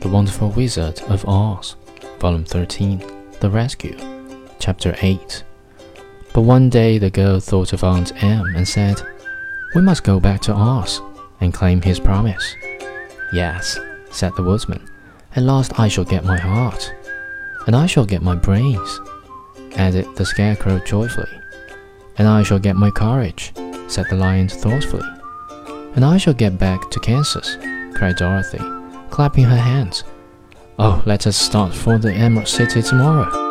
The Wonderful Wizard of Oz, Volume 13, The Rescue, Chapter 8. But one day the girl thought of Aunt Em and said, We must go back to Oz and claim his promise. Yes, said the Woodman, at last I shall get my heart, and I shall get my brains, added the scarecrow joyfully. And I shall get my courage, said the lion thoughtfully. And I shall get back to Kansas, cried Dorothy, clapping her hands. Oh, let us start for the Emerald City tomorrow.